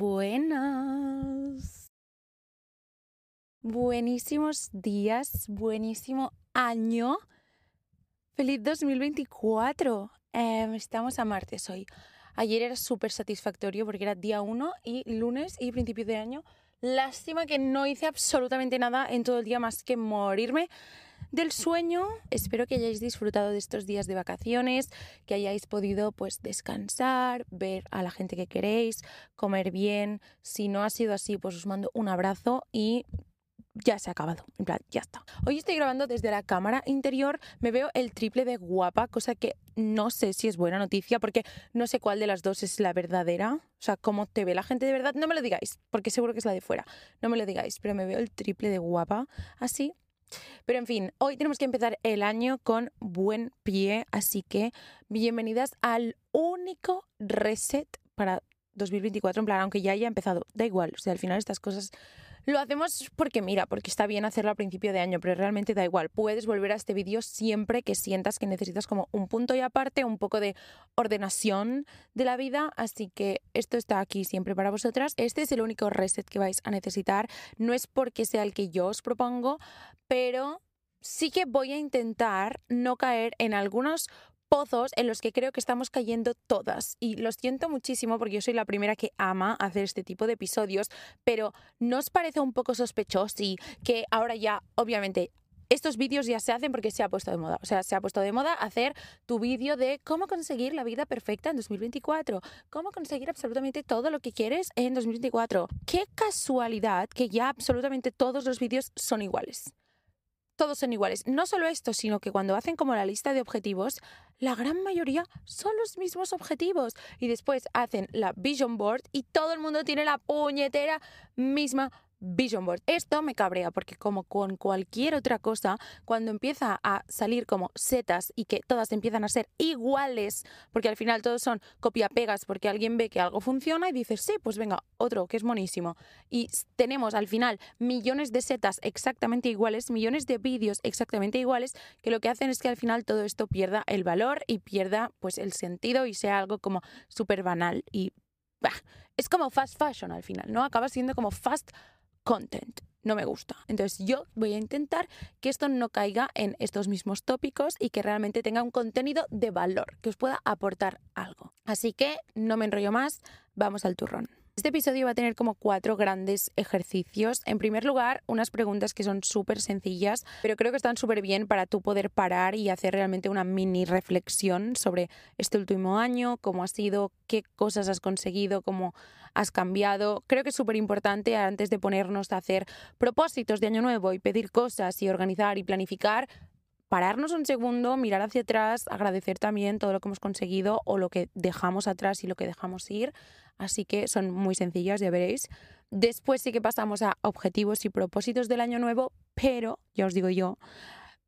Buenas. Buenísimos días, buenísimo año. Feliz 2024. Em, estamos a martes hoy. Ayer era súper satisfactorio porque era día 1 y lunes y principio de año. Lástima que no hice absolutamente nada en todo el día más que morirme del sueño. Espero que hayáis disfrutado de estos días de vacaciones, que hayáis podido pues descansar, ver a la gente que queréis, comer bien. Si no ha sido así, pues os mando un abrazo y ya se ha acabado. En plan, ya está. Hoy estoy grabando desde la cámara interior. Me veo el triple de guapa, cosa que no sé si es buena noticia porque no sé cuál de las dos es la verdadera. O sea, cómo te ve la gente de verdad. No me lo digáis, porque seguro que es la de fuera. No me lo digáis, pero me veo el triple de guapa. Así. Pero en fin, hoy tenemos que empezar el año con buen pie, así que bienvenidas al único reset para 2024, en plan, aunque ya haya empezado, da igual, o sea, al final estas cosas lo hacemos porque mira, porque está bien hacerlo a principio de año, pero realmente da igual. Puedes volver a este vídeo siempre que sientas que necesitas como un punto y aparte, un poco de ordenación de la vida. Así que esto está aquí siempre para vosotras. Este es el único reset que vais a necesitar. No es porque sea el que yo os propongo, pero sí que voy a intentar no caer en algunos pozos en los que creo que estamos cayendo todas. Y lo siento muchísimo porque yo soy la primera que ama hacer este tipo de episodios, pero ¿no os parece un poco sospechoso y que ahora ya, obviamente, estos vídeos ya se hacen porque se ha puesto de moda. O sea, se ha puesto de moda hacer tu vídeo de cómo conseguir la vida perfecta en 2024, cómo conseguir absolutamente todo lo que quieres en 2024. Qué casualidad que ya absolutamente todos los vídeos son iguales todos son iguales. No solo esto, sino que cuando hacen como la lista de objetivos, la gran mayoría son los mismos objetivos. Y después hacen la vision board y todo el mundo tiene la puñetera misma Vision Board. Esto me cabrea porque como con cualquier otra cosa, cuando empieza a salir como setas y que todas empiezan a ser iguales, porque al final todos son copia-pegas porque alguien ve que algo funciona y dice, sí, pues venga, otro que es monísimo. Y tenemos al final millones de setas exactamente iguales, millones de vídeos exactamente iguales, que lo que hacen es que al final todo esto pierda el valor y pierda pues el sentido y sea algo como súper banal y... es como fast fashion al final, ¿no? Acaba siendo como fast content. No me gusta. Entonces yo voy a intentar que esto no caiga en estos mismos tópicos y que realmente tenga un contenido de valor, que os pueda aportar algo. Así que no me enrollo más, vamos al turrón. Este episodio va a tener como cuatro grandes ejercicios. En primer lugar, unas preguntas que son súper sencillas, pero creo que están súper bien para tú poder parar y hacer realmente una mini reflexión sobre este último año, cómo ha sido, qué cosas has conseguido, cómo has cambiado. Creo que es súper importante antes de ponernos a hacer propósitos de año nuevo y pedir cosas y organizar y planificar, pararnos un segundo, mirar hacia atrás, agradecer también todo lo que hemos conseguido o lo que dejamos atrás y lo que dejamos ir así que son muy sencillas, ya veréis. Después sí que pasamos a objetivos y propósitos del año nuevo, pero, ya os digo yo,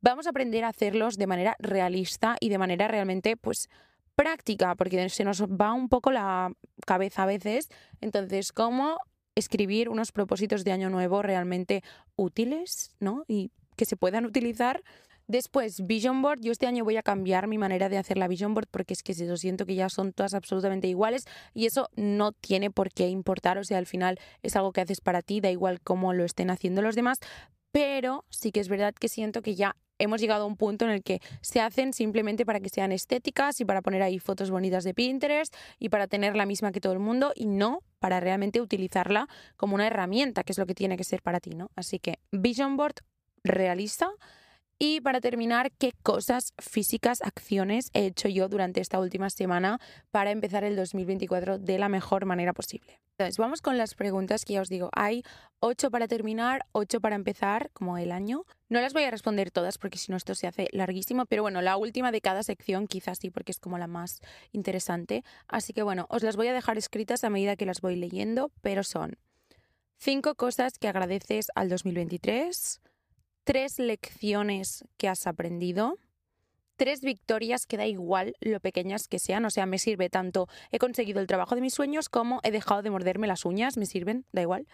vamos a aprender a hacerlos de manera realista y de manera realmente, pues, práctica, porque se nos va un poco la cabeza a veces. Entonces, ¿cómo escribir unos propósitos de año nuevo realmente útiles, ¿no? Y que se puedan utilizar Después, Vision Board. Yo este año voy a cambiar mi manera de hacer la Vision Board porque es que yo siento que ya son todas absolutamente iguales y eso no tiene por qué importar. O sea, al final es algo que haces para ti, da igual cómo lo estén haciendo los demás. Pero sí que es verdad que siento que ya hemos llegado a un punto en el que se hacen simplemente para que sean estéticas y para poner ahí fotos bonitas de Pinterest y para tener la misma que todo el mundo y no para realmente utilizarla como una herramienta, que es lo que tiene que ser para ti, ¿no? Así que Vision Board realista y para terminar, ¿qué cosas físicas, acciones he hecho yo durante esta última semana para empezar el 2024 de la mejor manera posible? Entonces, vamos con las preguntas que ya os digo. Hay ocho para terminar, ocho para empezar, como el año. No las voy a responder todas porque si no esto se hace larguísimo, pero bueno, la última de cada sección quizás sí porque es como la más interesante. Así que bueno, os las voy a dejar escritas a medida que las voy leyendo, pero son Cinco cosas que agradeces al 2023, tres lecciones que has aprendido, tres victorias que da igual lo pequeñas que sean, o sea, me sirve tanto he conseguido el trabajo de mis sueños como he dejado de morderme las uñas, me sirven, da igual.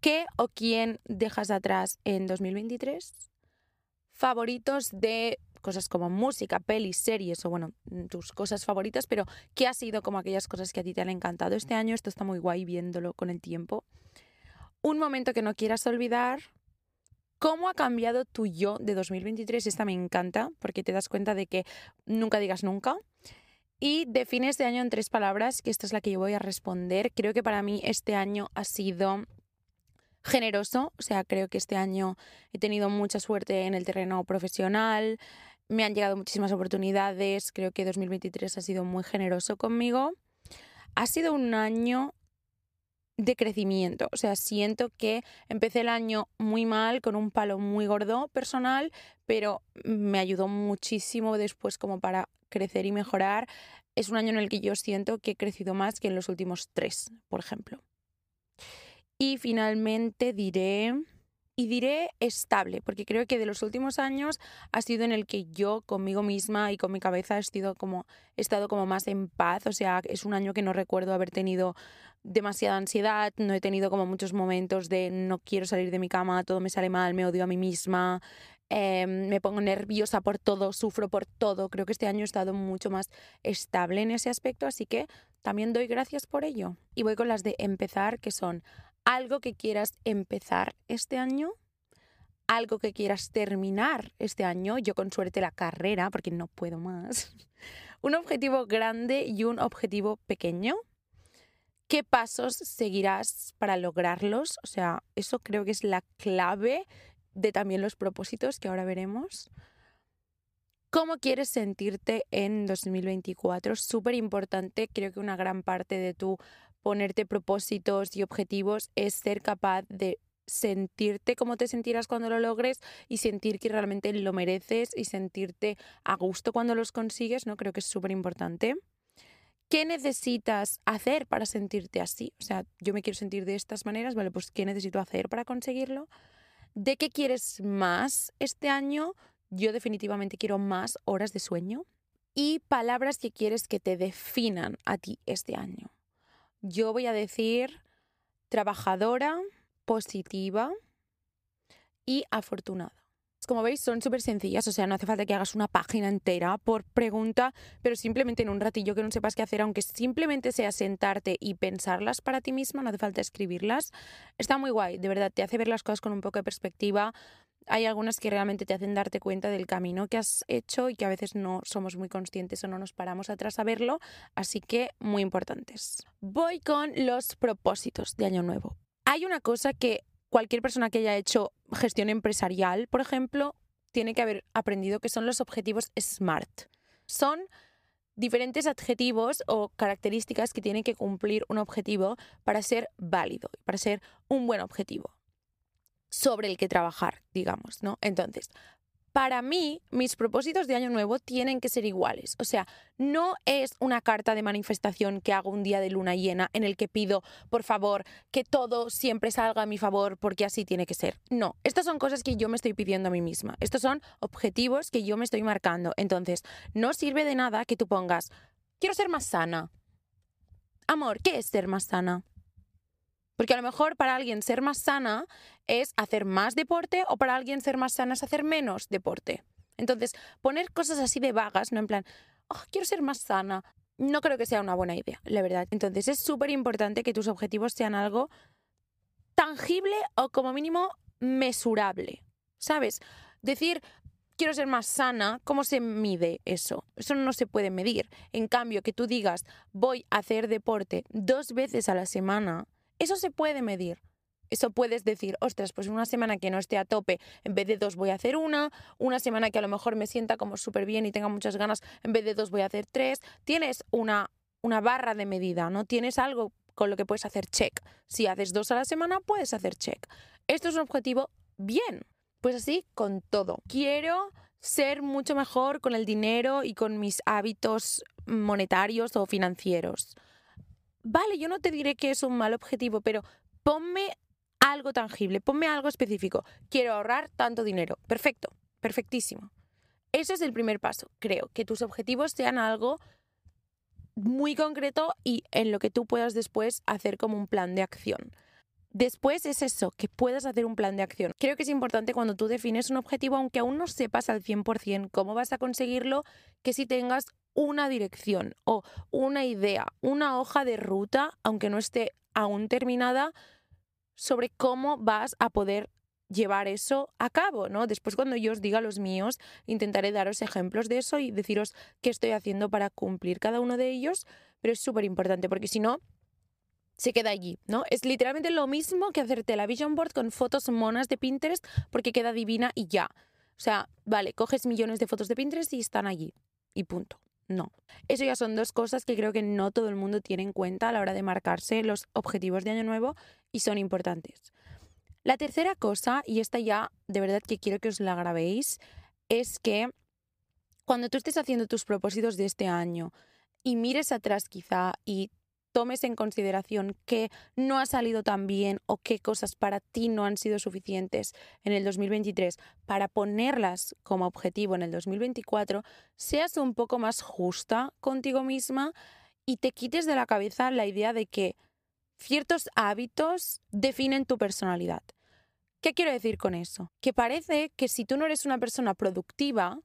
¿Qué o quién dejas atrás en 2023? Favoritos de cosas como música, pelis, series o bueno, tus cosas favoritas, pero ¿qué ha sido como aquellas cosas que a ti te han encantado este año? Esto está muy guay viéndolo con el tiempo. Un momento que no quieras olvidar, ¿Cómo ha cambiado tu yo de 2023? Esta me encanta porque te das cuenta de que nunca digas nunca. Y define este año en tres palabras, que esta es la que yo voy a responder. Creo que para mí este año ha sido generoso, o sea, creo que este año he tenido mucha suerte en el terreno profesional, me han llegado muchísimas oportunidades, creo que 2023 ha sido muy generoso conmigo. Ha sido un año de crecimiento. O sea, siento que empecé el año muy mal, con un palo muy gordo personal, pero me ayudó muchísimo después como para crecer y mejorar. Es un año en el que yo siento que he crecido más que en los últimos tres, por ejemplo. Y finalmente diré y diré estable, porque creo que de los últimos años ha sido en el que yo conmigo misma y con mi cabeza he, sido como, he estado como más en paz, o sea, es un año que no recuerdo haber tenido demasiada ansiedad, no he tenido como muchos momentos de no quiero salir de mi cama, todo me sale mal, me odio a mí misma, em, me pongo nerviosa por todo, sufro por todo, creo que este año he estado mucho más estable en ese aspecto, así que también doy gracias por ello. Y voy con las de empezar, que son algo que quieras empezar este año, algo que quieras terminar este año, yo con suerte la carrera, porque no puedo más, un objetivo grande y un objetivo pequeño. ¿Qué pasos seguirás para lograrlos? O sea, eso creo que es la clave de también los propósitos que ahora veremos. ¿Cómo quieres sentirte en 2024? Súper importante, creo que una gran parte de tu ponerte propósitos y objetivos es ser capaz de sentirte como te sentirás cuando lo logres y sentir que realmente lo mereces y sentirte a gusto cuando los consigues, ¿no? Creo que es súper importante. ¿Qué necesitas hacer para sentirte así? O sea, yo me quiero sentir de estas maneras, ¿vale? Pues ¿qué necesito hacer para conseguirlo? ¿De qué quieres más este año? Yo definitivamente quiero más horas de sueño y palabras que quieres que te definan a ti este año. Yo voy a decir trabajadora, positiva y afortunada. Como veis, son súper sencillas, o sea, no hace falta que hagas una página entera por pregunta, pero simplemente en un ratillo que no sepas qué hacer, aunque simplemente sea sentarte y pensarlas para ti misma, no hace falta escribirlas. Está muy guay, de verdad, te hace ver las cosas con un poco de perspectiva, hay algunas que realmente te hacen darte cuenta del camino que has hecho y que a veces no somos muy conscientes o no nos paramos atrás a verlo, así que muy importantes. Voy con los propósitos de Año Nuevo. Hay una cosa que cualquier persona que haya hecho gestión empresarial, por ejemplo, tiene que haber aprendido que son los objetivos SMART. Son diferentes adjetivos o características que tiene que cumplir un objetivo para ser válido, para ser un buen objetivo sobre el que trabajar, digamos, ¿no? Entonces, para mí, mis propósitos de año nuevo tienen que ser iguales. O sea, no es una carta de manifestación que hago un día de luna llena en el que pido, por favor, que todo siempre salga a mi favor porque así tiene que ser. No, estas son cosas que yo me estoy pidiendo a mí misma. Estos son objetivos que yo me estoy marcando. Entonces, no sirve de nada que tú pongas, quiero ser más sana. Amor, ¿qué es ser más sana? Porque a lo mejor para alguien ser más sana es hacer más deporte o para alguien ser más sana es hacer menos deporte. Entonces, poner cosas así de vagas, no en plan, oh, quiero ser más sana, no creo que sea una buena idea, la verdad. Entonces, es súper importante que tus objetivos sean algo tangible o como mínimo mesurable. ¿Sabes? Decir, quiero ser más sana, ¿cómo se mide eso? Eso no se puede medir. En cambio, que tú digas, voy a hacer deporte dos veces a la semana, eso se puede medir. Eso puedes decir, ostras, pues una semana que no esté a tope, en vez de dos voy a hacer una, una semana que a lo mejor me sienta como súper bien y tenga muchas ganas, en vez de dos voy a hacer tres. Tienes una, una barra de medida, ¿no? Tienes algo con lo que puedes hacer check. Si haces dos a la semana, puedes hacer check. Esto es un objetivo bien. Pues así con todo. Quiero ser mucho mejor con el dinero y con mis hábitos monetarios o financieros vale, yo no te diré que es un mal objetivo, pero ponme algo tangible, ponme algo específico. Quiero ahorrar tanto dinero. Perfecto, perfectísimo. Eso es el primer paso, creo, que tus objetivos sean algo muy concreto y en lo que tú puedas después hacer como un plan de acción. Después es eso, que puedas hacer un plan de acción. Creo que es importante cuando tú defines un objetivo, aunque aún no sepas al 100% cómo vas a conseguirlo, que si tengas una dirección o una idea, una hoja de ruta, aunque no esté aún terminada, sobre cómo vas a poder llevar eso a cabo, ¿no? Después cuando yo os diga los míos, intentaré daros ejemplos de eso y deciros qué estoy haciendo para cumplir cada uno de ellos, pero es súper importante porque si no, se queda allí, ¿no? Es literalmente lo mismo que hacerte la vision board con fotos monas de Pinterest porque queda divina y ya. O sea, vale, coges millones de fotos de Pinterest y están allí. Y punto. No. Eso ya son dos cosas que creo que no todo el mundo tiene en cuenta a la hora de marcarse los objetivos de año nuevo y son importantes. La tercera cosa, y esta ya de verdad que quiero que os la grabéis, es que cuando tú estés haciendo tus propósitos de este año y mires atrás quizá y tomes en consideración qué no ha salido tan bien o qué cosas para ti no han sido suficientes en el 2023 para ponerlas como objetivo en el 2024, seas un poco más justa contigo misma y te quites de la cabeza la idea de que ciertos hábitos definen tu personalidad. ¿Qué quiero decir con eso? Que parece que si tú no eres una persona productiva,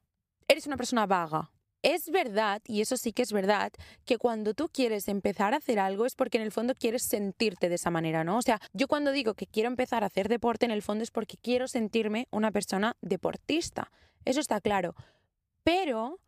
eres una persona vaga. Es verdad, y eso sí que es verdad, que cuando tú quieres empezar a hacer algo es porque en el fondo quieres sentirte de esa manera, ¿no? O sea, yo cuando digo que quiero empezar a hacer deporte, en el fondo es porque quiero sentirme una persona deportista. Eso está claro. Pero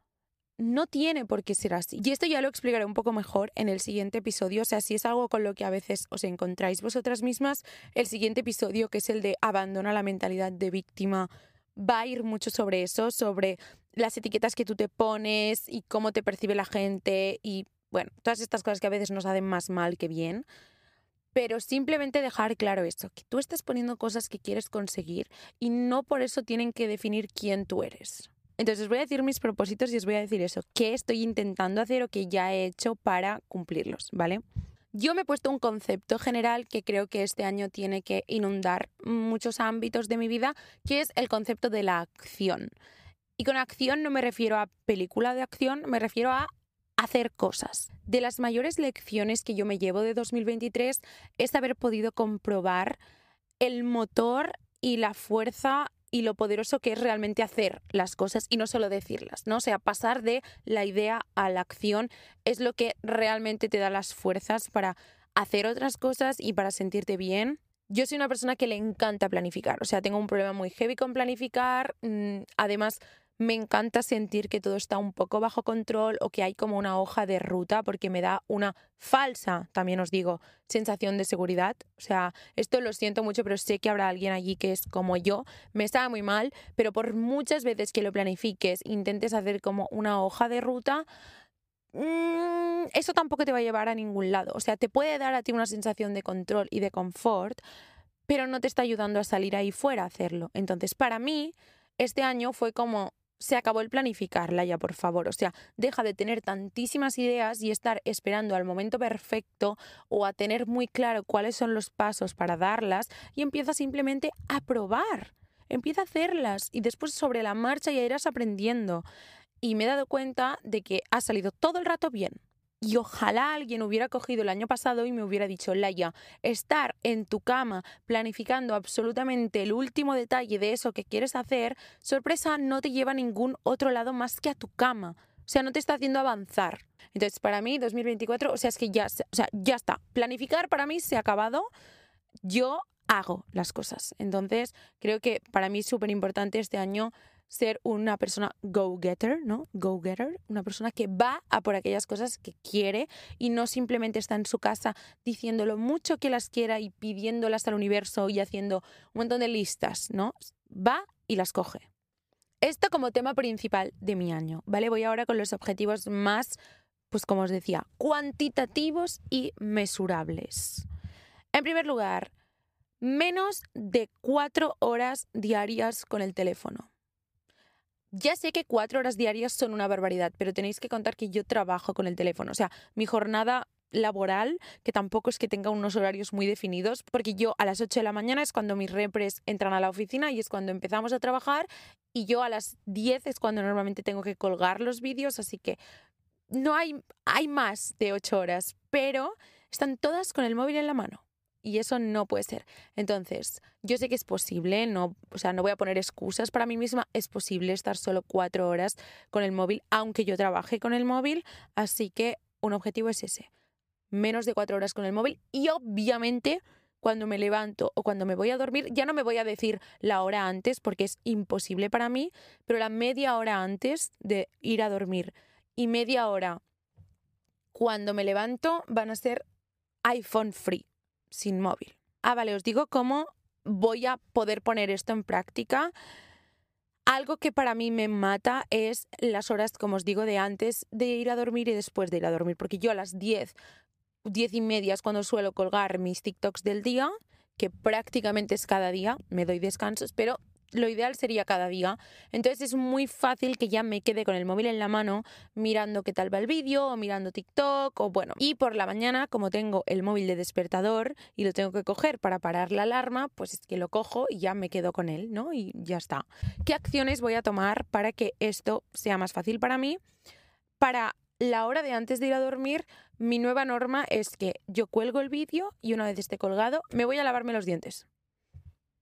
no tiene por qué ser así. Y esto ya lo explicaré un poco mejor en el siguiente episodio. O sea, si es algo con lo que a veces os encontráis vosotras mismas, el siguiente episodio, que es el de abandona la mentalidad de víctima, va a ir mucho sobre eso, sobre las etiquetas que tú te pones y cómo te percibe la gente y, bueno, todas estas cosas que a veces nos hacen más mal que bien. Pero simplemente dejar claro eso, que tú estás poniendo cosas que quieres conseguir y no por eso tienen que definir quién tú eres. Entonces os voy a decir mis propósitos y os voy a decir eso, qué estoy intentando hacer o qué ya he hecho para cumplirlos, ¿vale? Yo me he puesto un concepto general que creo que este año tiene que inundar muchos ámbitos de mi vida, que es el concepto de la acción. Y con acción no me refiero a película de acción, me refiero a hacer cosas. De las mayores lecciones que yo me llevo de 2023 es haber podido comprobar el motor y la fuerza y lo poderoso que es realmente hacer las cosas y no solo decirlas, ¿no? O sea, pasar de la idea a la acción es lo que realmente te da las fuerzas para hacer otras cosas y para sentirte bien. Yo soy una persona que le encanta planificar, o sea, tengo un problema muy heavy con planificar, mm, además me encanta sentir que todo está un poco bajo control o que hay como una hoja de ruta porque me da una falsa, también os digo, sensación de seguridad. O sea, esto lo siento mucho, pero sé que habrá alguien allí que es como yo. Me está muy mal, pero por muchas veces que lo planifiques, intentes hacer como una hoja de ruta, mm, eso tampoco te va a llevar a ningún lado. O sea, te puede dar a ti una sensación de control y de confort, pero no te está ayudando a salir ahí fuera a hacerlo. Entonces, para mí, este año fue como se acabó el planificarla ya, por favor. O sea, deja de tener tantísimas ideas y estar esperando al momento perfecto o a tener muy claro cuáles son los pasos para darlas y empieza simplemente a probar. Empieza a hacerlas y después sobre la marcha ya irás aprendiendo. Y me he dado cuenta de que ha salido todo el rato bien. Y ojalá alguien hubiera cogido el año pasado y me hubiera dicho, Laia, estar en tu cama planificando absolutamente el último detalle de eso que quieres hacer, sorpresa, no te lleva a ningún otro lado más que a tu cama. O sea, no te está haciendo avanzar. Entonces, para mí, 2024, o sea, es que ya, o sea, ya está. Planificar para mí se ha acabado. Yo hago las cosas. Entonces, creo que para mí es súper importante este año ser una persona go-getter, ¿no? Go-getter, una persona que va a por aquellas cosas que quiere y no simplemente está en su casa diciendo lo mucho que las quiera y pidiéndolas al universo y haciendo un montón de listas, ¿no? Va y las coge. Esto como tema principal de mi año, ¿vale? Voy ahora con los objetivos más, pues como os decía, cuantitativos y mesurables. En primer lugar, menos de cuatro horas diarias con el teléfono. Ya sé que cuatro horas diarias son una barbaridad, pero tenéis que contar que yo trabajo con el teléfono. O sea, mi jornada laboral, que tampoco es que tenga unos horarios muy definidos, porque yo a las 8 de la mañana es cuando mis repres entran a la oficina y es cuando empezamos a trabajar y yo a las 10 es cuando normalmente tengo que colgar los vídeos, así que no hay, hay más de 8 horas, pero están todas con el móvil en la mano. Y eso no puede ser. Entonces, yo sé que es posible, no, o sea, no voy a poner excusas para mí misma, es posible estar solo cuatro horas con el móvil, aunque yo trabaje con el móvil, así que un objetivo es ese, menos de cuatro horas con el móvil y obviamente cuando me levanto o cuando me voy a dormir, ya no me voy a decir la hora antes porque es imposible para mí, pero la media hora antes de ir a dormir y media hora cuando me levanto van a ser iPhone free sin móvil. Ah, vale, os digo cómo voy a poder poner esto en práctica. Algo que para mí me mata es las horas, como os digo, de antes de ir a dormir y después de ir a dormir, porque yo a las 10, 10 y media es cuando suelo colgar mis TikToks del día, que prácticamente es cada día, me doy descansos, pero lo ideal sería cada día. Entonces es muy fácil que ya me quede con el móvil en la mano mirando qué tal va el vídeo o mirando TikTok o bueno. Y por la mañana, como tengo el móvil de despertador y lo tengo que coger para parar la alarma, pues es que lo cojo y ya me quedo con él, ¿no? Y ya está. ¿Qué acciones voy a tomar para que esto sea más fácil para mí? Para la hora de antes de ir a dormir, mi nueva norma es que yo cuelgo el vídeo y una vez esté colgado, me voy a lavarme los dientes.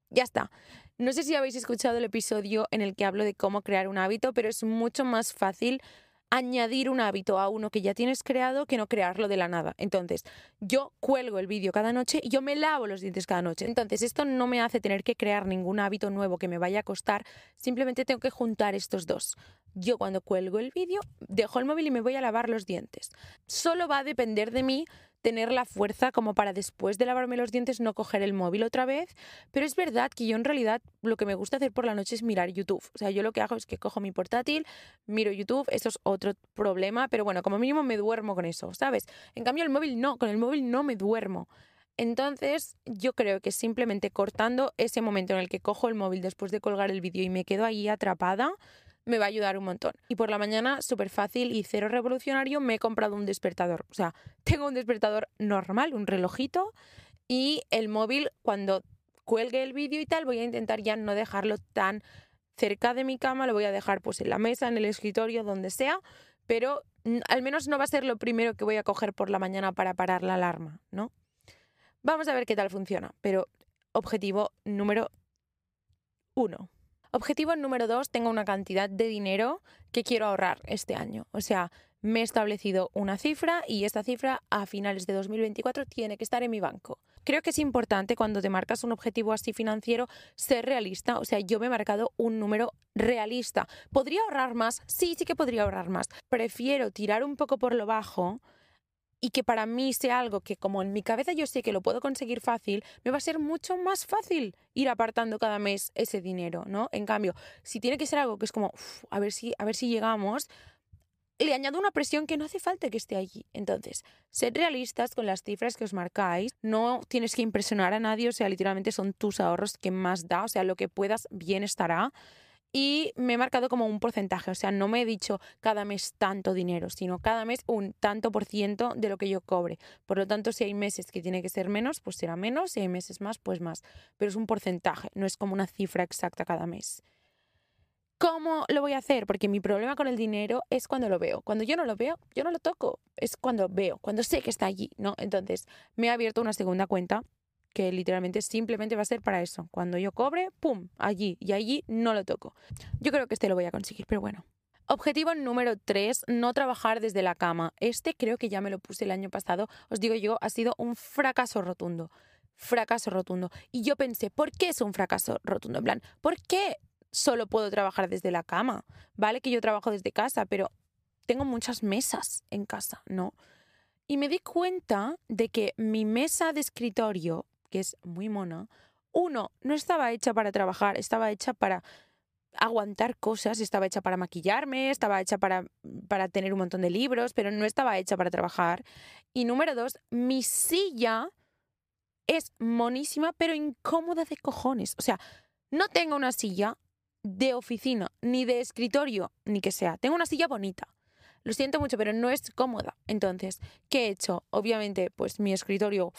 Ya está. No sé si habéis escuchado el episodio en el que hablo de cómo crear un hábito, pero es mucho más fácil añadir un hábito a uno que ya tienes creado que no crearlo de la nada. Entonces, yo cuelgo el vídeo cada noche y yo me lavo los dientes cada noche. Entonces, esto no me hace tener que crear ningún hábito nuevo que me vaya a costar, simplemente tengo que juntar estos dos. Yo cuando cuelgo el vídeo, dejo el móvil y me voy a lavar los dientes. Solo va a depender de mí tener la fuerza como para después de lavarme los dientes no coger el móvil otra vez, pero es verdad que yo en realidad lo que me gusta hacer por la noche es mirar YouTube. O sea, yo lo que hago es que cojo mi portátil, miro YouTube, eso es otro problema, pero bueno, como mínimo me duermo con eso, ¿sabes? En cambio el móvil no, con el móvil no me duermo. Entonces, yo creo que simplemente cortando ese momento en el que cojo el móvil después de colgar el vídeo y me quedo ahí atrapada, me va a ayudar un montón. Y por la mañana, súper fácil y cero revolucionario, me he comprado un despertador. O sea, tengo un despertador normal, un relojito, y el móvil, cuando cuelgue el vídeo y tal, voy a intentar ya no dejarlo tan cerca de mi cama, lo voy a dejar pues en la mesa, en el escritorio, donde sea, pero al menos no va a ser lo primero que voy a coger por la mañana para parar la alarma, ¿no? Vamos a ver qué tal funciona, pero objetivo número uno. Objetivo número dos, tengo una cantidad de dinero que quiero ahorrar este año. O sea, me he establecido una cifra y esta cifra a finales de 2024 tiene que estar en mi banco. Creo que es importante cuando te marcas un objetivo así financiero ser realista. O sea, yo me he marcado un número realista. ¿Podría ahorrar más? Sí, sí que podría ahorrar más. Prefiero tirar un poco por lo bajo y que para mí sea algo que como en mi cabeza yo sé que lo puedo conseguir fácil, me va a ser mucho más fácil ir apartando cada mes ese dinero, ¿no? En cambio, si tiene que ser algo que es como, a ver si a ver si llegamos, le añado una presión que no hace falta que esté allí. Entonces, sed realistas con las cifras que os marcáis. No tienes que impresionar a nadie, o sea, literalmente son tus ahorros que más da, o sea, lo que puedas bien estará y me he marcado como un porcentaje, o sea, no me he dicho cada mes tanto dinero, sino cada mes un tanto por ciento de lo que yo cobre. Por lo tanto, si hay meses que tiene que ser menos, pues será menos, si hay meses más, pues más. Pero es un porcentaje, no es como una cifra exacta cada mes. ¿Cómo lo voy a hacer? Porque mi problema con el dinero es cuando lo veo. Cuando yo no lo veo, yo no lo toco. Es cuando veo, cuando sé que está allí, ¿no? Entonces, me he abierto una segunda cuenta que literalmente simplemente va a ser para eso. Cuando yo cobre, ¡pum! Allí. Y allí no lo toco. Yo creo que este lo voy a conseguir, pero bueno. Objetivo número 3, no trabajar desde la cama. Este creo que ya me lo puse el año pasado. Os digo yo, ha sido un fracaso rotundo. Fracaso rotundo. Y yo pensé, ¿por qué es un fracaso rotundo? En plan, ¿por qué solo puedo trabajar desde la cama? Vale que yo trabajo desde casa, pero tengo muchas mesas en casa, ¿no? Y me di cuenta de que mi mesa de escritorio que es muy mona, uno, no estaba hecha para trabajar, estaba hecha para aguantar cosas, estaba hecha para maquillarme, estaba hecha para, para tener un montón de libros, pero no estaba hecha para trabajar. Y número dos, mi silla es monísima, pero incómoda de cojones. O sea, no tengo una silla de oficina, ni de escritorio, ni que sea. Tengo una silla bonita. lo siento mucho, pero no es cómoda. Entonces, ¿qué he hecho? Obviamente, pues mi escritorio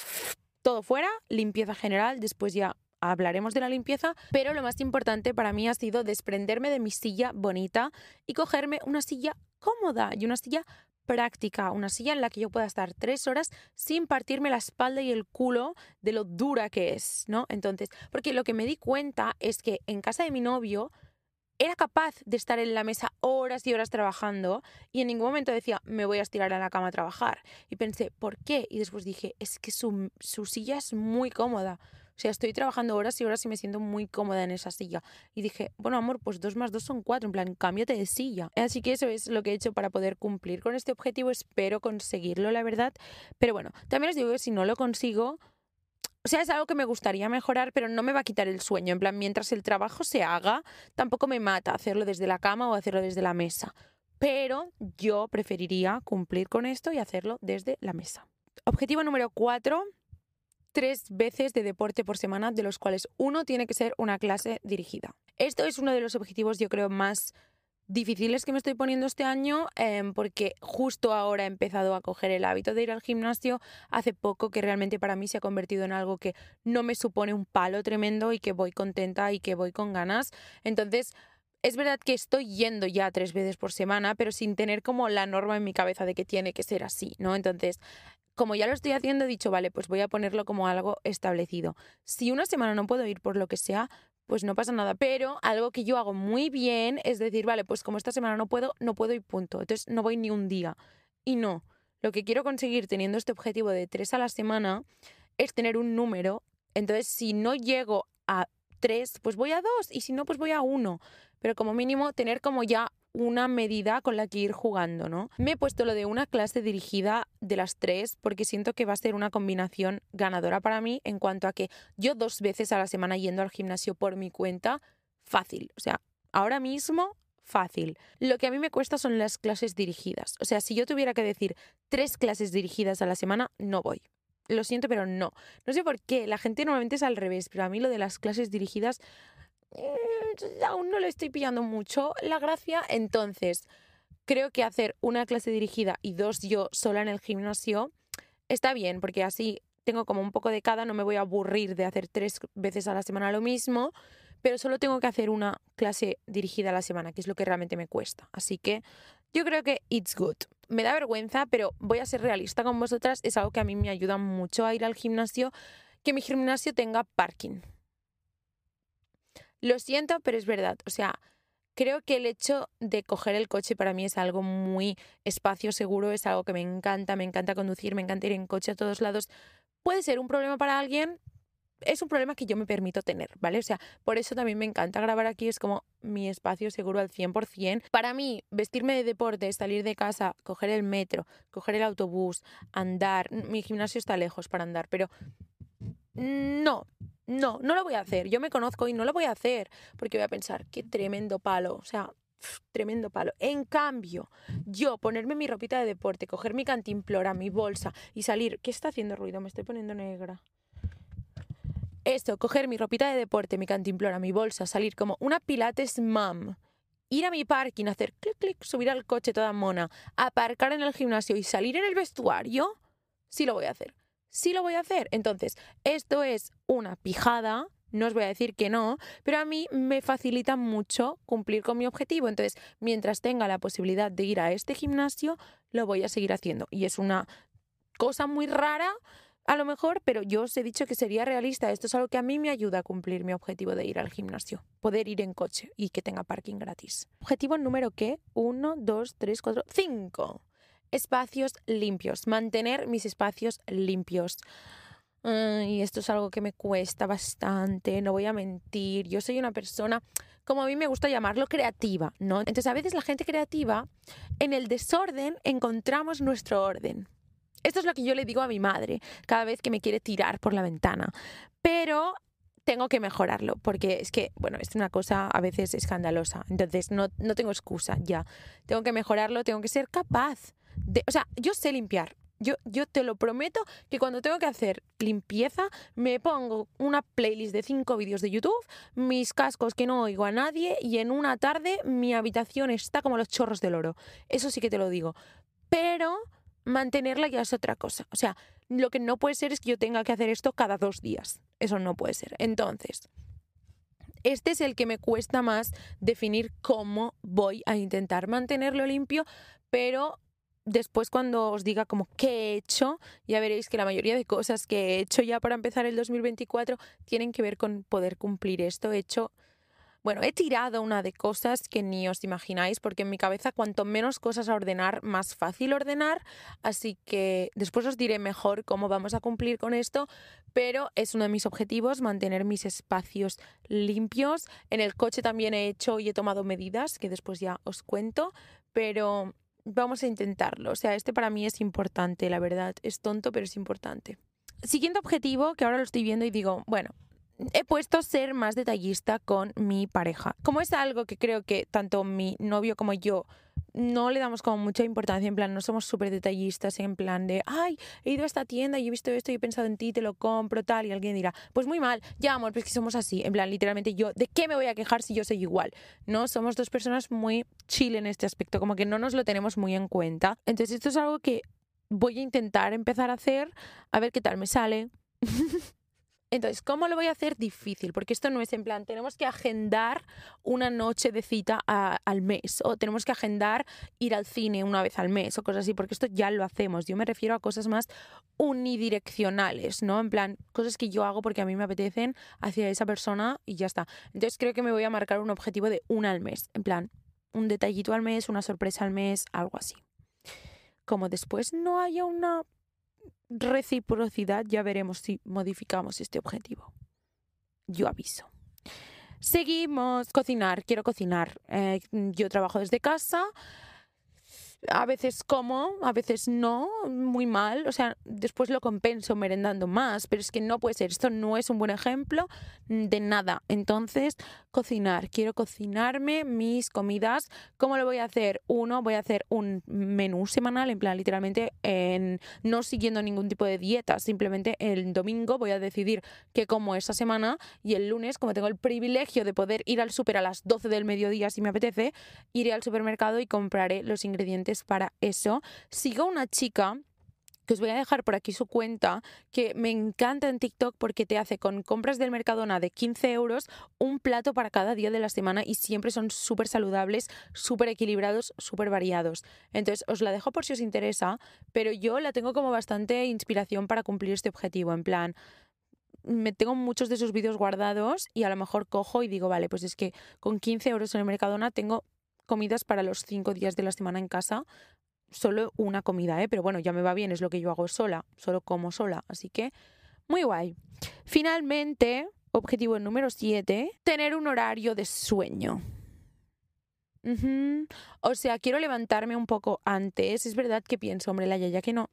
todo fuera, limpieza general, después ya hablaremos de la limpieza, pero lo más importante para mí ha sido desprenderme de mi silla bonita y cogerme una silla cómoda y una silla práctica, una silla en la que yo pueda estar tres horas sin partirme la espalda y el culo de lo dura que es, ¿no? Entonces, porque lo que me di cuenta es que en casa de mi novio era capaz de estar en la mesa horas y horas trabajando y en ningún momento decía, me voy a estirar a la cama a trabajar. Y pensé, ¿por qué? Y después dije, es que su, su silla es muy cómoda. O sea, estoy trabajando horas y horas y me siento muy cómoda en esa silla. Y dije, bueno, amor, pues dos más dos son cuatro, en plan, cámbiate de silla. Así que eso es lo que he hecho para poder cumplir con este objetivo. Espero conseguirlo, la verdad. Pero bueno, también os digo que si no lo consigo, o sea, es algo que me gustaría mejorar, pero no me va a quitar el sueño. En plan, mientras el trabajo se haga, tampoco me mata hacerlo desde la cama o hacerlo desde la mesa. Pero yo preferiría cumplir con esto y hacerlo desde la mesa. Objetivo número cuatro tres veces de deporte por semana, de los cuales uno tiene que ser una clase dirigida. Esto es uno de los objetivos, yo creo, más difíciles que me estoy poniendo este año em, porque justo ahora he empezado a coger el hábito de ir al gimnasio hace poco que realmente para mí se ha convertido en algo que no me supone un palo tremendo y que voy contenta y que voy con ganas. Entonces, es verdad que estoy yendo ya tres veces por semana, pero sin tener como la norma en mi cabeza de que tiene que ser así, ¿no? Entonces, como ya lo estoy haciendo, he dicho, vale, pues voy a ponerlo como algo establecido. Si una semana no puedo ir por lo que sea, pues no pasa nada. Pero algo que yo hago muy bien es decir, vale, pues como esta semana no puedo, no puedo ir punto. Entonces no voy ni un día. Y no, lo que quiero conseguir teniendo este objetivo de tres a la semana es tener un número. Entonces, si no llego a tres, pues voy a dos. Y si no, pues voy a uno. Pero como mínimo tener como ya una medida con la que ir jugando, ¿no? Me he puesto lo de una clase dirigida de las tres porque siento que va a ser una combinación ganadora para mí en cuanto a que yo dos veces a la semana yendo al gimnasio por mi cuenta, fácil. O sea, ahora mismo fácil. Lo que a mí me cuesta son las clases dirigidas. O sea, si yo tuviera que decir tres clases dirigidas a la semana, no voy. Lo siento, pero no. No sé por qué. La gente normalmente es al revés, pero a mí lo de las clases dirigidas Mm, aún no le estoy pillando mucho la gracia. Entonces, creo que hacer una clase dirigida y dos yo sola en el gimnasio está bien, porque así tengo como un poco de cada, no me voy a aburrir de hacer tres veces a la semana lo mismo, pero solo tengo que hacer una clase dirigida a la semana, que es lo que realmente me cuesta. Así que yo creo que it's good. Me da vergüenza, pero voy a ser realista con vosotras, es algo que a mí me ayuda mucho a ir al gimnasio, que mi gimnasio tenga parking. Lo siento, pero es verdad. O sea, creo que el hecho de coger el coche para mí es algo muy espacio seguro, es algo que me encanta, me encanta conducir, me encanta ir en coche a todos lados. Puede ser un problema para alguien, es un problema que yo me permito tener, ¿vale? O sea, por eso también me encanta grabar aquí, es como mi espacio seguro al 100%. Para mí, vestirme de deporte, salir de casa, coger el metro, coger el autobús, andar, mi gimnasio está lejos para andar, pero no, no, no lo voy a hacer. Yo me conozco y no lo voy a hacer porque voy a pensar, qué tremendo palo. O sea, tremendo palo. En cambio, yo ponerme mi ropita de deporte, coger mi cantimplora, mi bolsa y salir. ¿Qué está haciendo ruido? Me estoy poniendo negra. Esto, coger mi ropita de deporte, mi cantimplora, mi bolsa, salir como una pilates mom. Ir a mi parking, hacer clic, clic, subir al coche toda mona, aparcar en el gimnasio y salir en el vestuario, sí lo voy a hacer sí lo voy a hacer. Entonces, esto es una pijada, no os voy a decir que no, pero a mí me facilita mucho cumplir con mi objetivo. Entonces, mientras tenga la posibilidad de ir a este gimnasio, lo voy a seguir haciendo. Y es una cosa muy rara, a lo mejor, pero yo os he dicho que sería realista. Esto es algo que a mí me ayuda a cumplir mi objetivo de ir al gimnasio. Poder ir en coche y que tenga parking gratis. Objetivo número qué? Uno, dos, tres, cuatro, cinco espacios limpios, mantener mis espacios limpios. y esto es algo que me cuesta bastante, no voy a mentir. Yo soy una persona, como a mí me gusta llamarlo, creativa, ¿no? Entonces a veces la gente creativa, en el desorden encontramos nuestro orden. Esto es lo que yo le digo a mi madre cada vez que me quiere tirar por la ventana. Pero tengo que mejorarlo, porque es que, bueno, es una cosa a veces escandalosa. Entonces no, no tengo excusa ya. Tengo que mejorarlo, tengo que ser capaz o sea, yo sé limpiar. Yo, yo te lo prometo que cuando tengo que hacer limpieza, me pongo una playlist de cinco vídeos de YouTube, mis cascos que no oigo a nadie y en una tarde mi habitación está como los chorros del oro. Eso sí que te lo digo. Pero mantenerla ya es otra cosa. O sea, lo que no puede ser es que yo tenga que hacer esto cada dos días. Eso no puede ser. Entonces, este es el que me cuesta más definir cómo voy a intentar mantenerlo limpio, pero después cuando os diga como qué he hecho, ya veréis que la mayoría de cosas que he hecho ya para empezar el 2024 tienen que ver con poder cumplir esto. He hecho bueno, he tirado una de cosas que ni os imagináis, porque en mi cabeza cuanto menos cosas a ordenar, más fácil ordenar, así que después os diré mejor cómo vamos a cumplir con esto, pero es uno de mis objetivos, mantener mis espacios limpios. En el coche también he hecho y he tomado medidas, que después ya os cuento, pero vamos a intentarlo. O sea, este para mí es importante, la verdad, es tonto, pero es importante. Siguiente objetivo, que ahora lo estoy viendo y digo, bueno, he puesto ser más detallista con mi pareja. Como es algo que creo que tanto mi novio como yo no le damos como mucha importancia, en plan, no somos súper detallistas, en plan de, ay, he ido a esta tienda y he visto esto y he pensado en ti, te lo compro, tal, y alguien dirá, pues muy mal, ya amor, pues que somos así, en plan, literalmente yo, ¿de qué me voy a quejar si yo soy igual? No, somos dos personas muy chill en este aspecto, como que no nos lo tenemos muy en cuenta. Entonces esto es algo que voy a intentar empezar a hacer, a ver qué tal me sale. Entonces, ¿cómo lo voy a hacer? Difícil, porque esto no es en plan, tenemos que agendar una noche de cita al mes o tenemos que agendar ir al cine una vez al mes o cosas así, porque esto ya lo hacemos. Yo me refiero a cosas más unidireccionales, ¿no? En plan, cosas que yo hago porque a mí me apetecen hacia esa persona y ya está. Entonces, creo que me voy a marcar un objetivo de una al mes, en plan, un detallito al mes, una sorpresa al mes, algo así. Como después no haya una reciprocidad, ya veremos si modificamos este objetivo. Yo aviso. Seguimos. Cocinar. Quiero cocinar. Eh, yo trabajo desde casa a veces como, a veces no, muy mal, o sea, después lo compenso merendando más, pero es que no puede ser, esto no es un buen ejemplo de nada. Entonces, cocinar, quiero cocinarme mis comidas. ¿Cómo lo voy a hacer? Uno, voy a hacer un menú semanal, en plan, literalmente, en, no siguiendo ningún tipo de dieta, simplemente el domingo voy a decidir qué como esa semana y el lunes, como tengo el privilegio de poder ir al súper a las 12 del mediodía si me apetece, iré al supermercado y compraré los ingredientes para eso. Sigo una chica que os voy a dejar por aquí su cuenta, que me encanta en TikTok porque te hace con compras del Mercadona de 15 euros un plato para cada día de la semana y siempre son súper saludables, súper equilibrados, súper variados. Entonces os la dejo por si os interesa, pero yo la tengo como bastante inspiración para cumplir este objetivo, en plan... Me tengo muchos de sus vídeos guardados y a lo mejor cojo y digo, vale, pues es que con 15 euros en el Mercadona tengo comidas para los cinco días de la semana en casa. Solo una comida, ¿eh? Pero bueno, ya me va bien, es lo que yo hago sola, solo como sola. Así que, muy guay. Finalmente, objetivo número 7, tener un horario de sueño. O sea, quiero levantarme un poco antes. Es verdad que pienso, hombre, la ya que no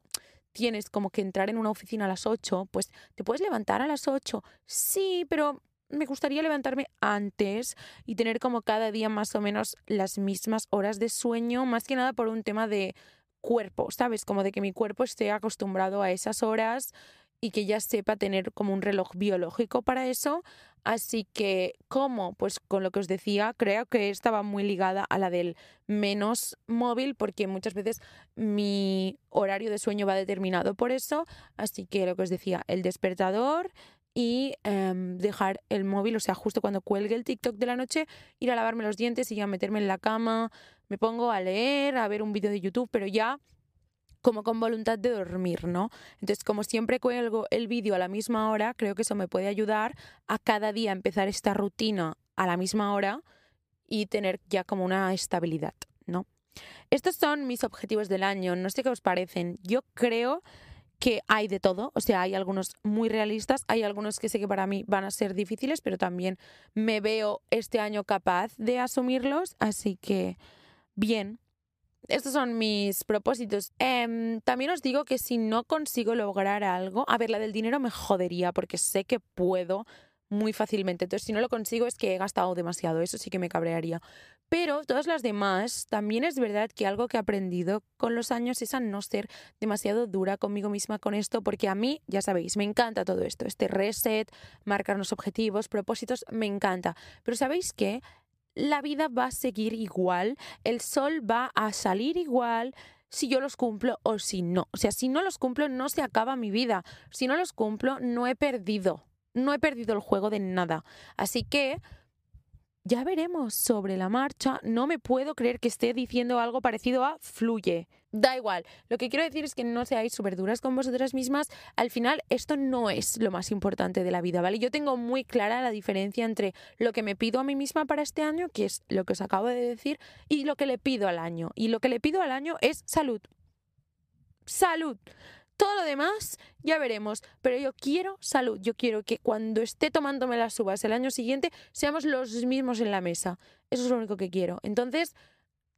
tienes como que entrar en una oficina a las 8, pues te puedes levantar a las 8. Sí, pero me gustaría levantarme antes y tener como cada día más o menos las mismas horas de sueño, más que nada por un tema de cuerpo, ¿sabes? Como de que mi cuerpo esté acostumbrado a esas horas y que ya sepa tener como un reloj biológico para eso. Así que, ¿cómo? Pues con lo que os decía, creo que estaba muy ligada a la del menos móvil, porque muchas veces mi horario de sueño va determinado por eso. Así que lo que os decía, el despertador, y em, dejar el móvil, o sea, justo cuando cuelgue el TikTok de la noche, ir a lavarme los dientes y ya meterme en la cama, me pongo a leer, a ver un vídeo de YouTube, pero ya como con voluntad de dormir, ¿no? Entonces, como siempre cuelgo el vídeo a la misma hora, creo que eso me puede ayudar a cada día empezar esta rutina a la misma hora y tener ya como una estabilidad, ¿no? Estos son mis objetivos del año, no sé qué os parecen. Yo creo que hay de todo, o sea, hay algunos muy realistas, hay algunos que sé que para mí van a ser difíciles, pero también me veo este año capaz de asumirlos, así que bien. Estos son mis propósitos. Em, también os digo que si no consigo lograr algo, a ver, la del dinero me jodería porque sé que puedo muy fácilmente. Entonces, si no lo consigo es que he gastado demasiado, eso sí que me cabrearía. Pero todas las demás, también es verdad que algo que he aprendido con los años es a no ser demasiado dura conmigo misma con esto, porque a mí, ya sabéis, me encanta todo esto, este reset, marcarnos objetivos, propósitos, me encanta. Pero ¿sabéis qué? La vida va a seguir igual, el sol va a salir igual, si yo los cumplo o si no. O sea, si no los cumplo, no se acaba mi vida. Si no los cumplo, no he perdido. No he perdido el juego de nada. Así que ya veremos sobre la marcha. No me puedo creer que esté diciendo algo parecido a fluye. Da igual. Lo que quiero decir es que no seáis súper duras con vosotras mismas. Al final, esto no es lo más importante de la vida, ¿vale? Yo tengo muy clara la diferencia entre lo que me pido a mí misma para este año, que es lo que os acabo de decir, y lo que le pido al año. Y lo que le pido al año es salud. Salud. Todo lo demás ya veremos, pero yo quiero salud, yo quiero que cuando esté tomándome las uvas el año siguiente seamos los mismos en la mesa. Eso es lo único que quiero. Entonces,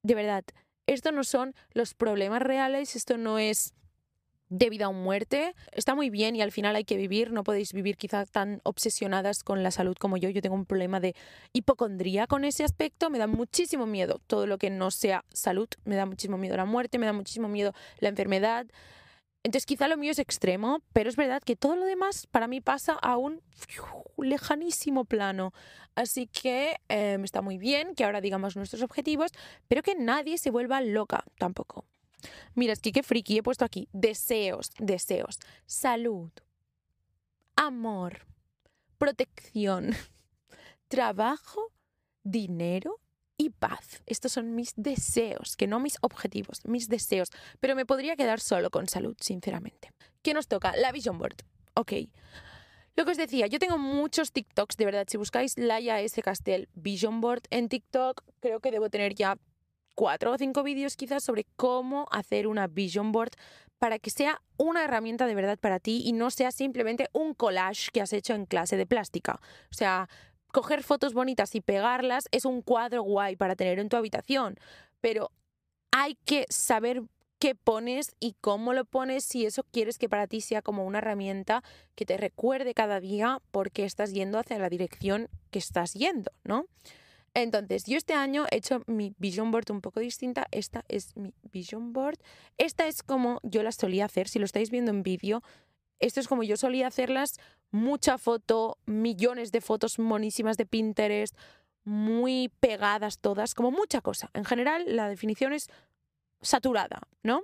de verdad, esto no son los problemas reales, esto no es de vida o muerte. Está muy bien y al final hay que vivir. No podéis vivir quizás tan obsesionadas con la salud como yo. Yo tengo un problema de hipocondría con ese aspecto. Me da muchísimo miedo todo lo que no sea salud. Me da muchísimo miedo la muerte, me da muchísimo miedo la enfermedad. Entonces quizá lo mío es extremo, pero es verdad que todo lo demás para mí pasa a un lejanísimo plano. Así que eh, está muy bien que ahora digamos nuestros objetivos, pero que nadie se vuelva loca tampoco. Mira, es que qué friki he puesto aquí. Deseos, deseos. Salud, amor, protección, trabajo, dinero, paz. Estos son mis deseos, que no mis objetivos, mis deseos. Pero me podría quedar solo con salud, sinceramente. ¿Qué nos toca? La Vision Board. Ok. Lo que os decía, yo tengo muchos TikToks, de verdad. Si buscáis Laia S. Castel Vision Board en TikTok, creo que debo tener ya cuatro o cinco vídeos quizás sobre cómo hacer una Vision Board para que sea una herramienta de verdad para ti y no sea simplemente un collage que has hecho en clase de plástica. O sea, coger fotos bonitas y pegarlas es un cuadro guay para tener en tu habitación, pero hay que saber qué pones y cómo lo pones si eso quieres que para ti sea como una herramienta que te recuerde cada día por qué estás yendo hacia la dirección que estás yendo, ¿no? Entonces, yo este año he hecho mi vision board un poco distinta. Esta es mi vision board. Esta es como yo la solía hacer. Si lo estáis viendo en vídeo, esto es como yo solía hacerlas, mucha foto, millones de fotos monísimas de Pinterest, muy pegadas todas, como mucha cosa. En general, la definición es saturada, ¿no?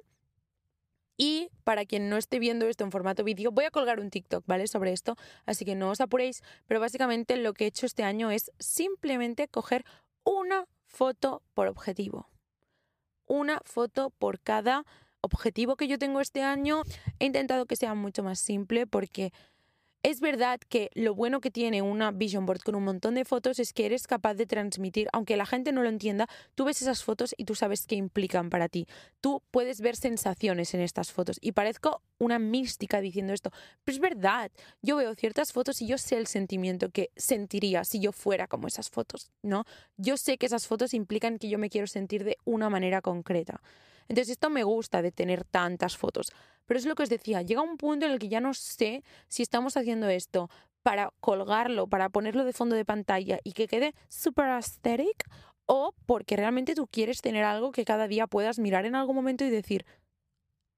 Y para quien no esté viendo esto en formato vídeo, voy a colgar un TikTok, ¿vale? Sobre esto, así que no os apuréis, pero básicamente lo que he hecho este año es simplemente coger una foto por objetivo. Una foto por cada objetivo que yo tengo este año, he intentado que sea mucho más simple porque es verdad que lo bueno que tiene una vision board con un montón de fotos es que eres capaz de transmitir, aunque la gente no lo entienda, tú ves esas fotos y tú sabes qué implican para ti. Tú puedes ver sensaciones en estas fotos y parezco una mística diciendo esto, pero es verdad, yo veo ciertas fotos y yo sé el sentimiento que sentiría si yo fuera como esas fotos, ¿no? Yo sé que esas fotos implican que yo me quiero sentir de una manera concreta. Entonces esto me gusta de tener tantas fotos. Pero es lo que os decía, llega un punto en el que ya no sé si estamos haciendo esto para colgarlo, para ponerlo de fondo de pantalla y que quede super aesthetic o porque realmente tú quieres tener algo que cada día puedas mirar en algún momento y decir,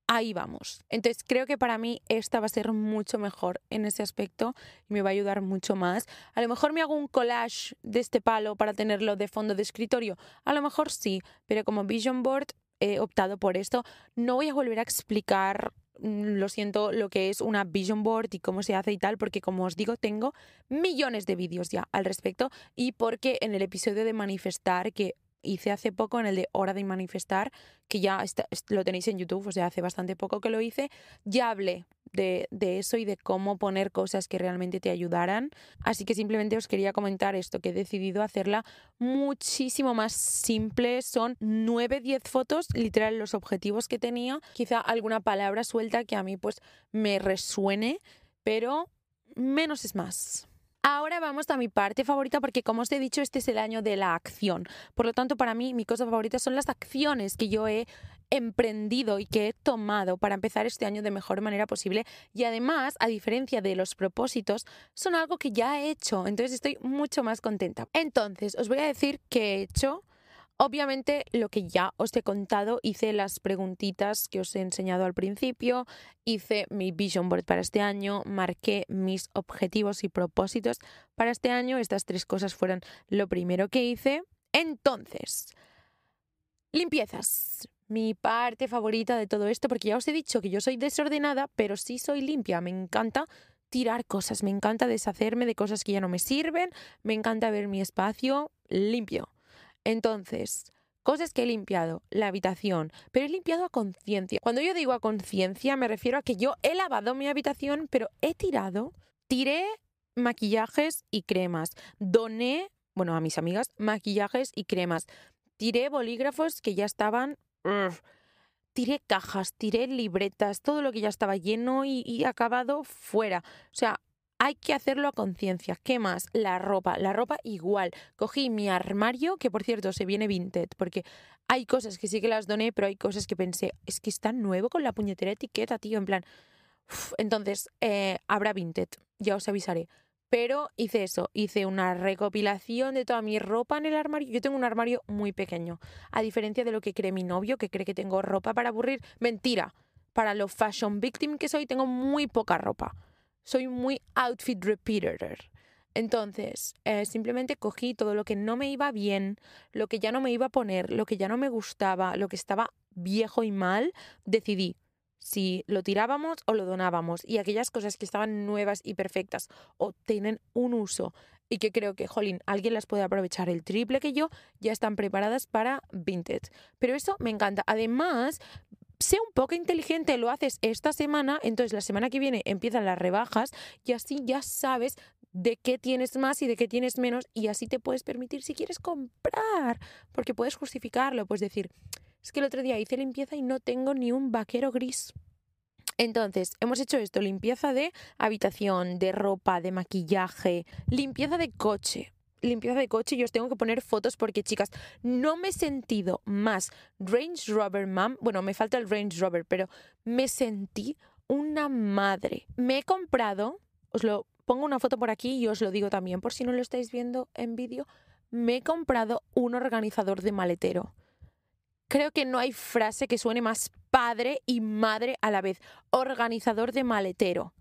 ahí vamos. Entonces creo que para mí esta va a ser mucho mejor en ese aspecto y me va a ayudar mucho más. A lo mejor me hago un collage de este palo para tenerlo de fondo de escritorio. A lo mejor sí, pero como vision board he optado por esto. No voy a volver a explicar, mm, lo siento, lo que es una vision board y cómo se hace y tal, porque como os digo, tengo millones de vídeos ya al respecto y porque en el episodio de manifestar que hice hace poco en el de Hora de Manifestar, que ya lo tenéis en YouTube, o sea, hace bastante poco que lo hice, ya hablé de, de, eso y de cómo poner cosas que realmente te ayudaran. Así que simplemente os quería comentar esto, que he decidido hacerla muchísimo más simple. Son 9-10 fotos, literal los objetivos que tenía. Quizá alguna palabra suelta que a mí pues me resuene, pero menos es más. Ahora vamos a mi parte favorita porque como os he dicho, este es el año de la acción. Por lo tanto, para mí mi cosa favorita son las acciones que yo he emprendido y que he tomado para empezar este año de mejor manera posible. Y además, a diferencia de los propósitos, son algo que ya he hecho. Entonces estoy mucho más contenta. Entonces, os voy a decir qué he hecho. Obviamente lo que ya os he contado, hice las preguntitas que os he enseñado al principio, hice mi vision board para este año, marqué mis objetivos y propósitos para este año. Estas tres cosas fueron lo primero que hice. Entonces, limpiezas mi parte favorita de todo esto, porque ya os he dicho que yo soy desordenada, pero sí soy limpia. Me encanta tirar cosas, me encanta deshacerme de cosas que ya no me sirven, me encanta ver mi espacio limpio. Entonces, cosas que he limpiado, la habitación, pero he limpiado a conciencia. Cuando yo digo a conciencia, me refiero a que yo he lavado mi habitación, pero he tirado, tiré maquillajes y cremas, doné, bueno, a mis amigas, maquillajes y cremas, tiré bolígrafos que ya estaban tiré cajas, tiré libretas, todo lo que ya estaba lleno y, acabado fuera. O sea, hay que hacerlo a conciencia. ¿Qué más? La ropa. La ropa igual. Cogí mi armario, que por cierto se viene vintage, porque hay cosas que sí que las doné, pero hay cosas que pensé, es que está nuevo con la puñetera etiqueta, tío, en plan. entonces, eh, habrá vintage, ya os avisaré. Pero hice eso, hice una recopilación de toda mi ropa en el armario. Yo tengo un armario muy pequeño, a diferencia de lo que cree mi novio, que cree que tengo ropa para aburrir. Mentira, para lo fashion victim que soy, tengo muy poca ropa. Soy muy outfit repeater. Entonces, eh, simplemente cogí todo lo que no me iba bien, lo que ya no me iba a poner, lo que ya no me gustaba, lo que estaba viejo y mal, decidí si lo tirábamos o lo donábamos. Y aquellas cosas que estaban nuevas y perfectas o tienen un uso y que creo que, jolín, alguien las puede aprovechar el triple que yo, ya están preparadas para vintage. Pero eso me encanta. Además, sé un poco inteligente, lo haces esta semana, entonces la semana que viene empiezan las rebajas y así ya sabes de qué tienes más y de qué tienes menos y así te puedes permitir si quieres comprar, porque puedes justificarlo, puedes decir, es que el otro día hice limpieza y no tengo ni un vaquero gris. Entonces, hemos hecho esto, limpieza de habitación, de ropa, de maquillaje, limpieza de coche. Limpieza de coche y os tengo que poner fotos porque, chicas, no me he sentido más Range Rover Mom. Bueno, me falta el Range Rover, pero me sentí una madre. Me he comprado, os lo pongo una foto por aquí y os lo digo también, por si no lo estáis viendo en vídeo, me he comprado un organizador de maletero. Creo que no hay frase que suene más padre y madre a la vez. Organizador de maletero.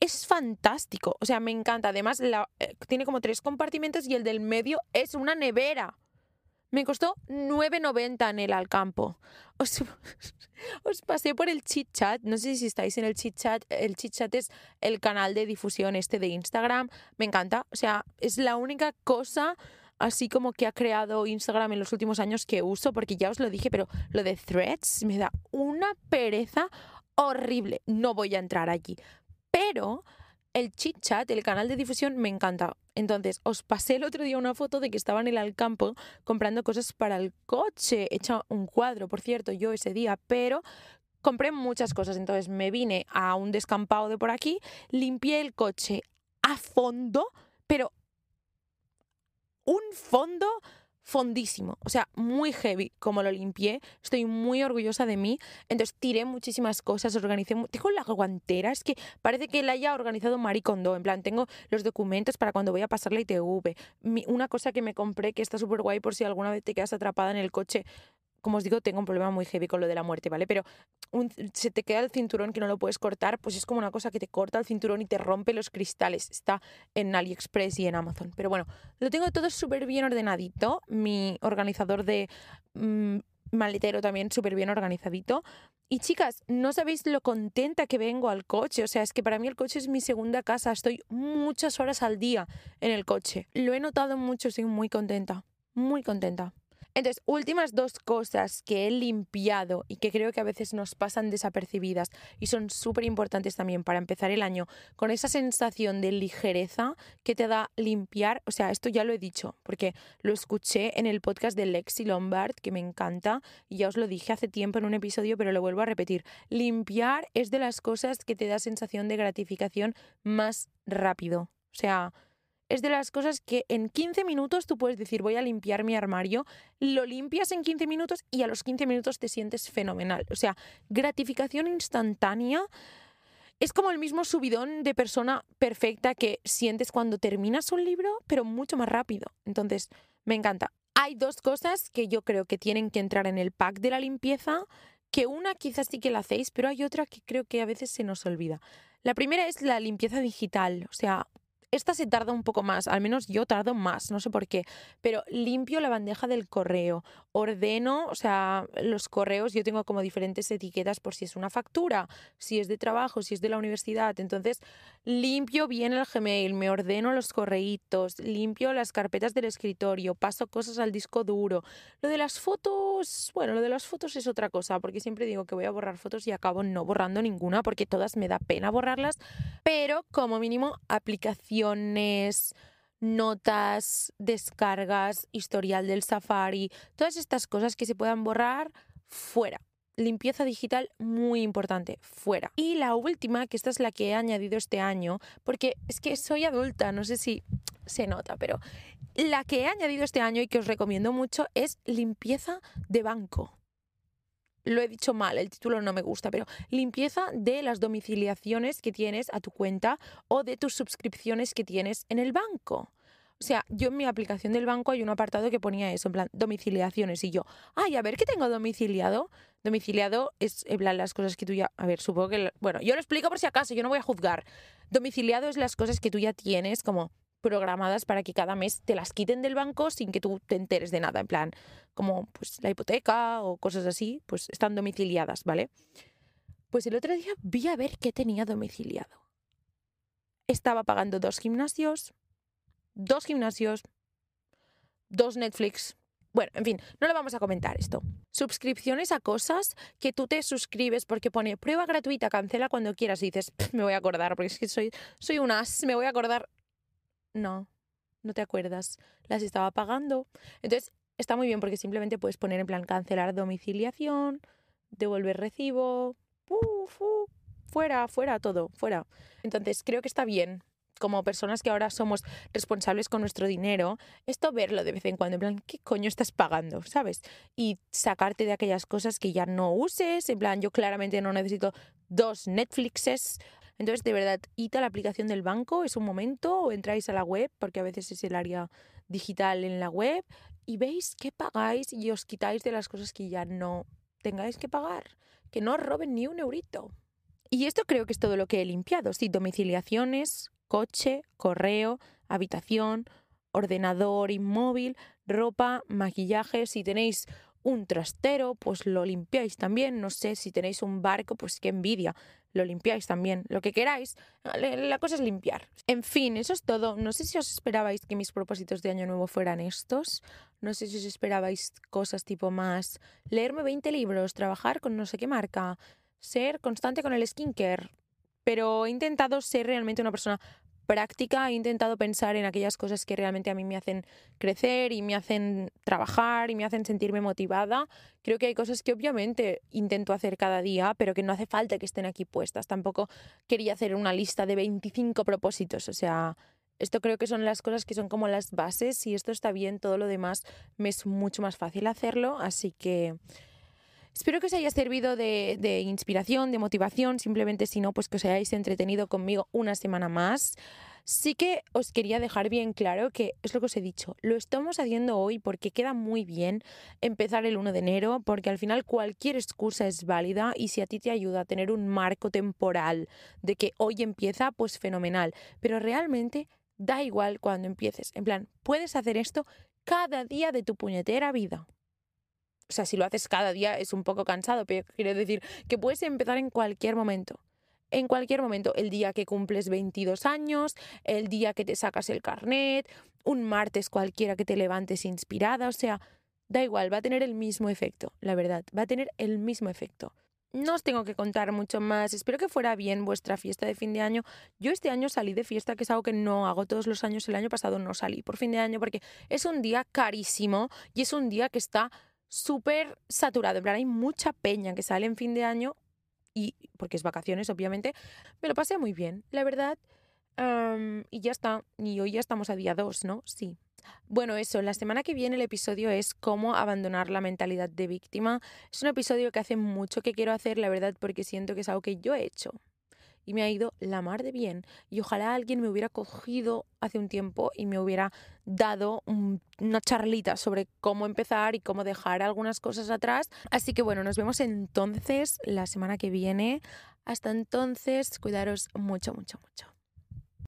Es fantástico. O sea, me encanta. Además, eh, tiene como tres compartimentos y el del medio es una nevera. Me costó 9.90 en el Alcampo. Os, os pasé por el chit chat. No sé si estáis en el chit chat. El chit chat es el canal de difusión este de Instagram. Me encanta. O sea, es la única cosa así como que ha creado Instagram en los últimos años que uso, porque ya os lo dije, pero lo de threads me da una pereza horrible. No voy a entrar allí. Pero el chit chat, el canal de difusión, me encanta. Entonces, os pasé el otro día una foto de que estaba en el Alcampo comprando cosas para el coche. He hecho un cuadro, por cierto, yo ese día, pero compré muchas cosas. Entonces me vine a un descampado de por aquí, limpié el coche a fondo, pero un fondo fondísimo, o sea, muy heavy como lo limpié, estoy muy orgullosa de mí, entonces tiré muchísimas cosas, organicé, tengo la guantera, es que parece que la haya organizado Maricondo, en plan, tengo los documentos para cuando voy a pasar la ITV, una cosa que me compré que está súper guay por si alguna vez te quedas atrapada en el coche, como os digo, tengo un problema muy heavy con lo de la muerte, ¿vale? Pero se te queda el cinturón que no lo puedes cortar, pues es como una cosa que te corta el cinturón y te rompe los cristales. Está en AliExpress y en Amazon. Pero bueno, lo tengo todo súper bien ordenadito. Mi organizador de mm, maletero también súper bien organizadito. Y chicas, no sabéis lo contenta que vengo al coche. O sea, es que para mí el coche es mi segunda casa. Estoy muchas horas al día en el coche. Lo he notado mucho, estoy muy contenta. Muy contenta. Entonces, últimas dos cosas que he limpiado y que creo que a veces nos pasan desapercibidas y son súper importantes también para empezar el año con esa sensación de ligereza que te da limpiar. O sea, esto ya lo he dicho porque lo escuché en el podcast de Lexi Lombard, que me encanta, y ya os lo dije hace tiempo en un episodio, pero lo vuelvo a repetir. Limpiar es de las cosas que te da sensación de gratificación más rápido. O sea, es de las cosas que en 15 minutos tú puedes decir voy a limpiar mi armario, lo limpias en 15 minutos y a los 15 minutos te sientes fenomenal. O sea, gratificación instantánea. Es como el mismo subidón de persona perfecta que sientes cuando terminas un libro, pero mucho más rápido. Entonces, me encanta. Hay dos cosas que yo creo que tienen que entrar en el pack de la limpieza, que una quizás sí que la hacéis, pero hay otra que creo que a veces se nos olvida. La primera es la limpieza digital, o sea, esta se tarda un poco más, al menos yo tardo más, no sé por qué, pero limpio la bandeja del correo, ordeno, o sea, los correos, yo tengo como diferentes etiquetas por si es una factura, si es de trabajo, si es de la universidad, entonces limpio bien el Gmail, me ordeno los correitos, limpio las carpetas del escritorio, paso cosas al disco duro. Lo de las fotos, bueno, lo de las fotos es otra cosa, porque siempre digo que voy a borrar fotos y acabo no borrando ninguna porque todas me da pena borrarlas, pero como mínimo aplicación notas, descargas, historial del Safari, todas estas cosas que se puedan borrar fuera. Limpieza digital muy importante, fuera. Y la última, que esta es la que he añadido este año, porque es que soy adulta, no sé si se nota, pero la que he añadido este año y que os recomiendo mucho es limpieza de banco lo he dicho mal, el título no me gusta, pero limpieza de las domiciliaciones que tienes a tu cuenta o de tus suscripciones que tienes en el banco. O sea, yo en mi aplicación del banco hay un apartado que ponía eso, en plan, domiciliaciones. Y yo, ay, a ver, ¿qué tengo domiciliado? Domiciliado es, en plan, las cosas que tú ya... A ver, supongo que... Bueno, yo lo explico por si acaso, yo no voy a juzgar. Domiciliado es las cosas que tú ya tienes como programadas para que cada mes te las quiten del banco sin que tú te enteres de nada, en plan, como pues la hipoteca o cosas así, pues están domiciliadas, ¿vale? Pues el otro día vi a ver qué tenía domiciliado. Estaba pagando dos gimnasios, dos gimnasios, dos Netflix. Bueno, en fin, no lo vamos a comentar esto. Suscripciones a cosas que tú te suscribes porque pone prueba gratuita, cancela cuando quieras y dices, me voy a acordar, porque es que soy, soy un as, me voy a acordar no, no te acuerdas, las estaba pagando. Entonces, está muy bien porque simplemente puedes poner en plan cancelar domiciliación, devolver recibo, fuera, fuera, todo, fuera. Entonces, creo que está bien. Como personas que ahora somos responsables con nuestro dinero, esto verlo de vez en cuando, en plan, ¿qué coño estás pagando? ¿Sabes? Y sacarte de aquellas cosas que ya no uses, en plan, yo claramente no necesito dos Netflixes entonces, de verdad, id a la aplicación del banco, es un momento, o entráis a la web, porque a veces es el área digital en la web, y veis qué pagáis y os quitáis de las cosas que ya no tengáis que pagar. Que no os roben ni un eurito. Y esto creo que es todo lo que he limpiado. Sí, domiciliaciones, coche, correo, habitación, ordenador inmóvil, ropa, maquillaje. Si tenéis un trastero, pues lo limpiáis también. No sé, si tenéis un barco, pues qué envidia lo limpiáis también, lo que queráis. La cosa es limpiar. En fin, eso es todo. No sé si os esperabais que mis propósitos de año nuevo fueran estos. No sé si os esperabais cosas tipo más leerme 20 libros, trabajar con no sé qué marca, ser constante con el skincare. Pero he intentado ser realmente una persona práctica he intentado pensar en aquellas cosas que realmente a mí me hacen crecer y me hacen trabajar y me hacen sentirme motivada. Creo que hay cosas que obviamente intento hacer cada día, pero que no hace falta que estén aquí puestas. Tampoco quería hacer una lista de 25 propósitos. O sea, esto creo que son las cosas que son como las bases. y esto está bien, todo lo demás me es mucho más fácil hacerlo. Así que... Espero que os haya servido de, inspiración, de motivación, simplemente si no, pues que os hayáis entretenido conmigo una semana más. Sí que os quería dejar bien claro que es lo que os he dicho, lo estamos haciendo hoy porque queda muy bien empezar el 1 de enero, porque al final cualquier excusa es válida y si a ti te ayuda a tener un marco temporal de que hoy empieza, pues fenomenal. Pero realmente da igual cuando empieces. En plan, puedes hacer esto cada día de tu puñetera vida o sea, si lo haces cada día es un poco cansado, pero quiero decir que puedes empezar en cualquier momento. En cualquier momento, el día que cumples 22 años, el día que te sacas el carnet, un martes cualquiera que te levantes inspirada, o sea, da igual, va a tener el mismo efecto, la verdad, va a tener el mismo efecto. No os tengo que contar mucho más, espero que fuera bien vuestra fiesta de fin de año. Yo este año salí de fiesta, que es algo que no hago todos los años, el año pasado no salí por fin de año porque es un día carísimo y es un día que está súper saturado. En plan, hay mucha peña que sale en fin de año y, porque es vacaciones, obviamente, me lo pasé muy bien. La verdad, Em, y ya está. Y hoy ya estamos a día 2, ¿no? Sí. Bueno, eso, la semana que viene el episodio es cómo abandonar la mentalidad de víctima. Es un episodio que hace mucho que quiero hacer, la verdad, porque siento que es algo que yo he hecho y me ha ido la mar de bien. Y ojalá alguien me hubiera cogido hace un tiempo y me hubiera dado una charlita sobre cómo empezar y cómo dejar algunas cosas atrás. Así que bueno, nos vemos entonces la semana que viene. Hasta entonces, cuidaros mucho, mucho, mucho.